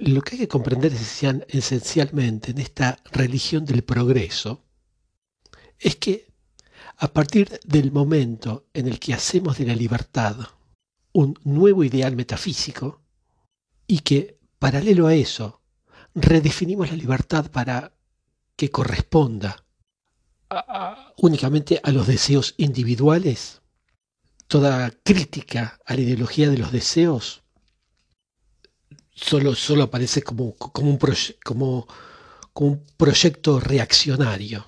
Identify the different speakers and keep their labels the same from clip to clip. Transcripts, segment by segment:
Speaker 1: Lo que hay que comprender esencialmente en esta religión del progreso es que a partir del momento en el que hacemos de la libertad un nuevo ideal metafísico y que, paralelo a eso, redefinimos la libertad para que corresponda únicamente a los deseos individuales, toda crítica a la ideología de los deseos solo, solo aparece como, como, un como, como un proyecto reaccionario.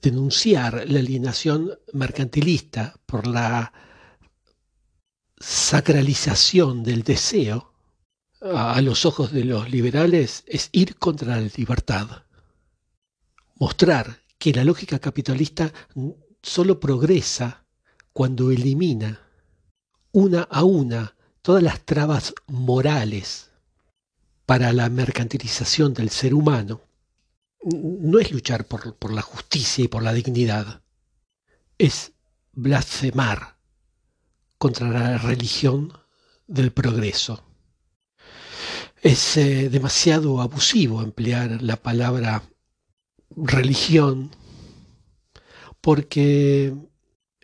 Speaker 1: Denunciar la alienación mercantilista por la sacralización del deseo a los ojos de los liberales es ir contra la libertad. Mostrar que la lógica capitalista solo progresa cuando elimina una a una todas las trabas morales para la mercantilización del ser humano, no es luchar por, la justicia y por la dignidad, es blasfemar contra la religión del progreso. Es eh, demasiado abusivo emplear la palabra religión, porque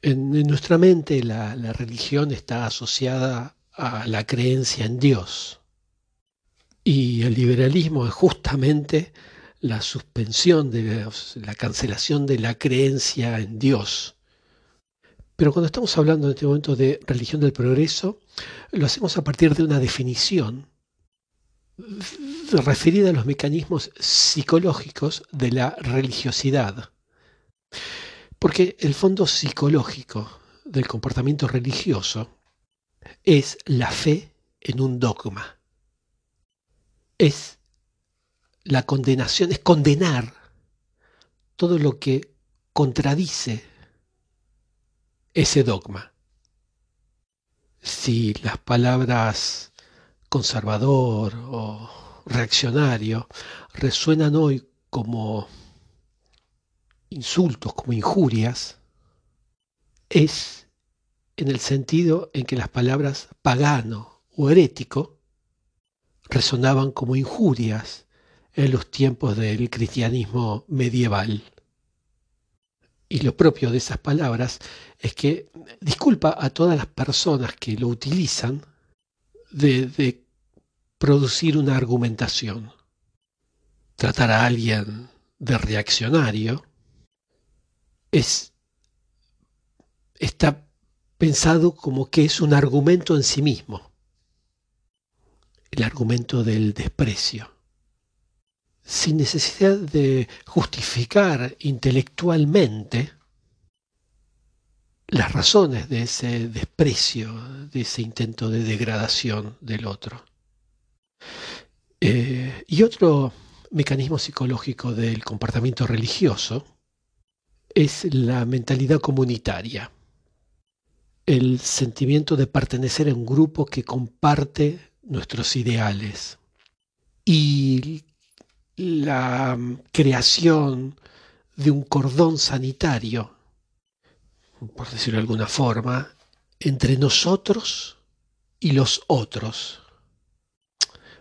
Speaker 1: en, nuestra mente la, religión está asociada a la creencia en Dios. Y el liberalismo es justamente la suspensión de la cancelación de la creencia en Dios. Pero cuando estamos hablando en este momento de religión del progreso, lo hacemos a partir de una definición referida a los mecanismos psicológicos de la religiosidad. Porque el fondo psicológico del comportamiento religioso es la fe en un dogma. Es la condenación, es condenar todo lo que contradice ese dogma. Si las palabras conservador o reaccionario resuenan hoy como insultos, como injurias, es en el sentido en que las palabras pagano o herético resonaban como injurias en los tiempos del cristianismo medieval. Y lo propio de esas palabras es que disculpa a todas las personas que lo utilizan de, producir una argumentación. Tratar a alguien de reaccionario es, está pensado como que es un argumento en sí mismo, el argumento del desprecio, sin necesidad de justificar intelectualmente las razones de ese desprecio, de ese intento de degradación del otro. Eh, y otro mecanismo psicológico del comportamiento religioso es la mentalidad comunitaria, el sentimiento de pertenecer a un grupo que comparte nuestros ideales y la creación de un cordón sanitario por decirlo de alguna forma, entre nosotros y los otros.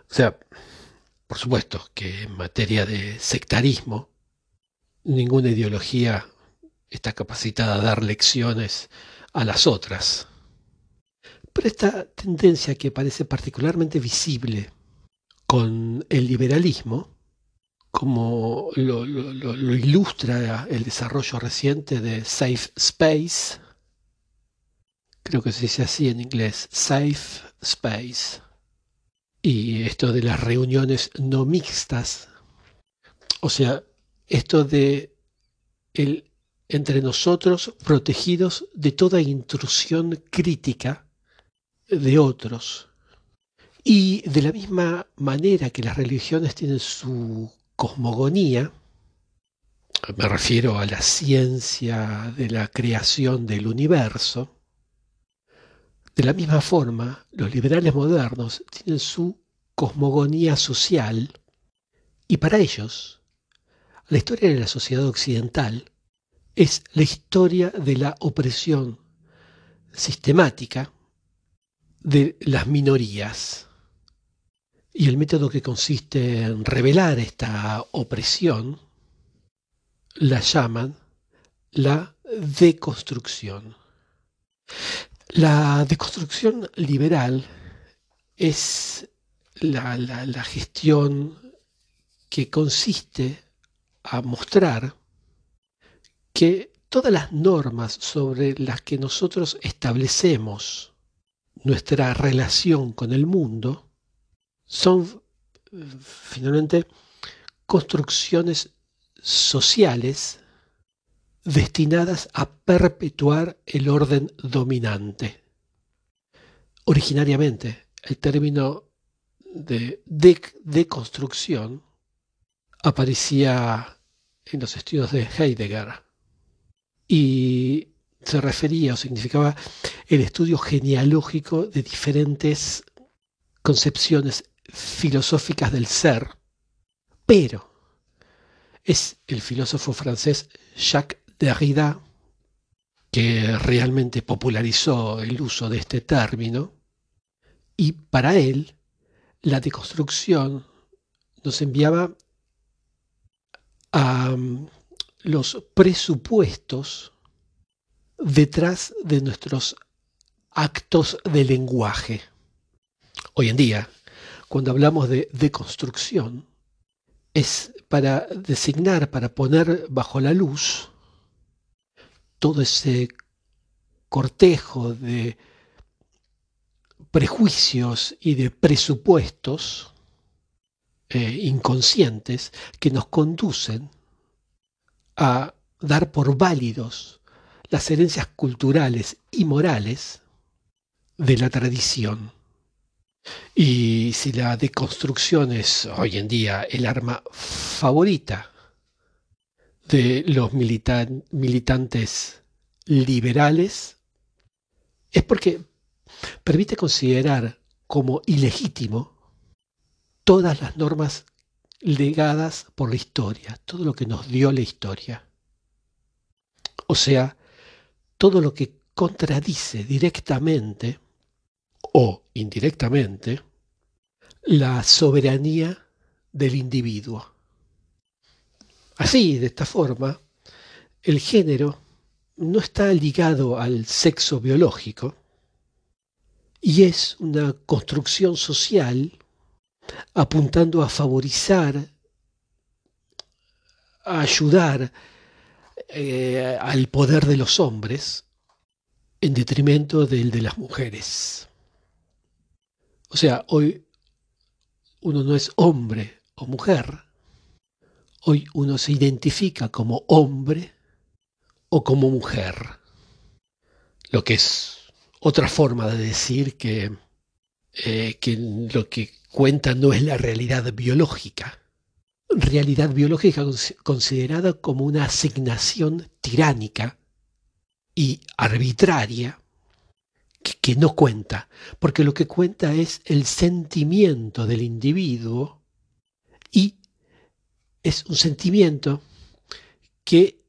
Speaker 1: O sea, por supuesto que en materia de sectarismo, ninguna ideología está capacitada a dar lecciones a las otras. Pero esta tendencia que parece particularmente visible con el liberalismo, como lo, ilustra el desarrollo reciente de Safe Space, creo que se dice así en inglés, Safe Space, y esto de las reuniones no mixtas, o sea, esto de el entre nosotros protegidos de toda intrusión crítica de otros. Y de la misma manera que las religiones tienen su cosmogonía, me refiero a la ciencia de la creación del universo, de la misma forma, los liberales modernos tienen su cosmogonía social y para ellos, la historia de la sociedad occidental es la historia de la opresión sistemática de las minorías Y el método que consiste en revelar esta opresión la llaman la deconstrucción. La deconstrucción liberal es la, la gestión que consiste a mostrar que todas las normas sobre las que nosotros establecemos nuestra relación con el mundo son finalmente construcciones sociales destinadas a perpetuar el orden dominante. Originariamente, el término de deconstrucción aparecía en los estudios de Heidegger y se refería o significaba el estudio genealógico de diferentes concepciones filosóficas del ser, pero es el filósofo francés Jacques Derrida que realmente popularizó el uso de este término y para él la deconstrucción nos enviaba a los presupuestos detrás de nuestros actos de lenguaje. Hoy en día, cuando hablamos de deconstrucción, es para designar, para poner bajo la luz todo ese cortejo de prejuicios y de presupuestos eh, inconscientes que nos conducen a dar por válidos las herencias culturales y morales de la tradición. Y si la deconstrucción es hoy en día el arma favorita de los militantes liberales, es porque permite considerar como ilegítimo todas las normas legadas por la historia, todo lo que nos dio la historia. O sea, todo lo que contradice directamente o indirectamente la soberanía del individuo. Así, de esta forma, el género no está ligado al sexo biológico y es una construcción social apuntando a favorizar, a ayudar eh, al poder de los hombres en detrimento del de las mujeres. O sea, hoy uno no es hombre o mujer, hoy uno se identifica como hombre o como mujer, lo que es otra forma de decir que, eh, que lo que cuenta no es la realidad biológica. Realidad biológica considerada como una asignación tiránica y arbitraria que, no cuenta, porque lo que cuenta es el sentimiento del individuo y es un sentimiento que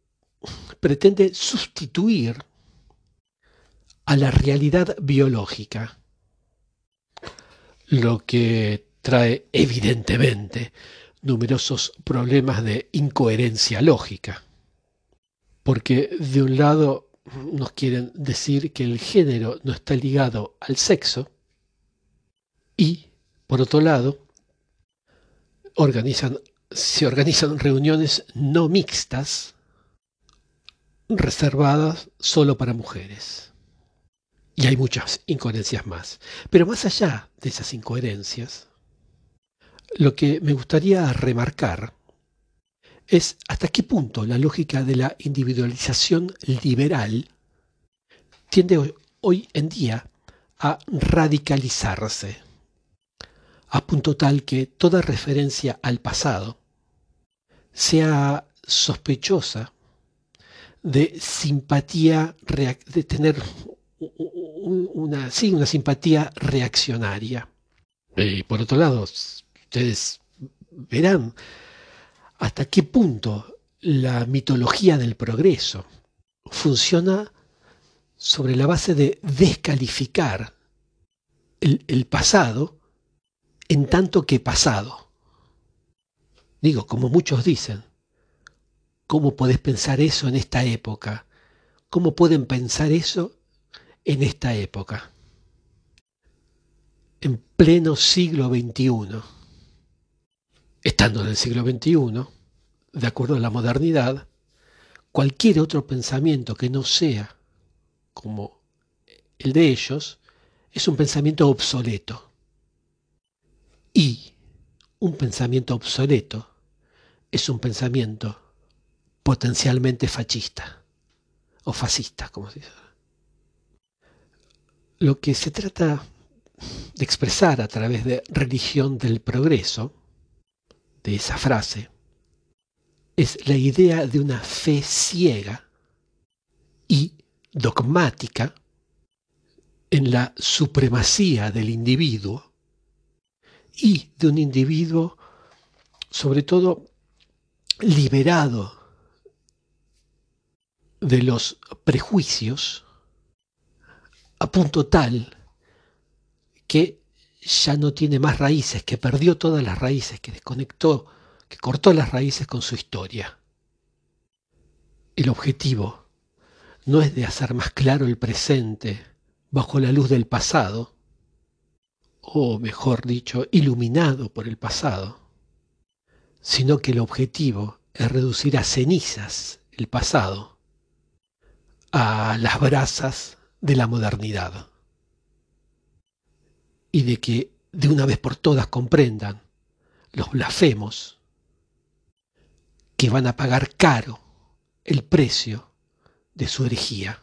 Speaker 1: pretende sustituir a la realidad biológica lo que trae evidentemente numerosos problemas de incoherencia lógica. Porque de un lado nos quieren decir que el género no está ligado al sexo y, por otro lado, se organizan reuniones no mixtas reservadas solo para mujeres. Y hay muchas incoherencias más. Pero más allá de esas incoherencias, lo que me gustaría remarcar es hasta qué punto la lógica de la individualización liberal tiende hoy en día a radicalizarse, a punto tal que toda referencia al pasado sea sospechosa de simpatía, de tener una, sí, una simpatía reaccionaria. Y por otro lado, ustedes verán hasta qué punto la mitología del progreso funciona sobre la base de descalificar el, el pasado en tanto que pasado. Digo, como muchos dicen, ¿cómo podés pensar eso en esta época? ¿Cómo pueden pensar eso en esta época? En pleno siglo XXI, estando en el siglo XXI, de acuerdo a la modernidad, cualquier otro pensamiento que no sea como el de ellos es un pensamiento obsoleto. Y un pensamiento obsoleto es un pensamiento potencialmente fascista o fascista, como se dice. Lo que se trata de expresar a través de religión del progreso, de esa frase, es la idea de una fe ciega y dogmática en la supremacía del individuo y de un individuo sobre todo liberado de los prejuicios a punto tal que ya no tiene más raíces, que perdió todas las raíces, que desconectó, que cortó las raíces con su historia. El objetivo no es de hacer más claro el presente bajo la luz del pasado, o mejor dicho, iluminado por el pasado, sino que el objetivo es reducir a cenizas el pasado, a las brasas de la modernidad, y de que de una vez por todas comprendan los blasfemos que van a pagar caro el precio de su herejía.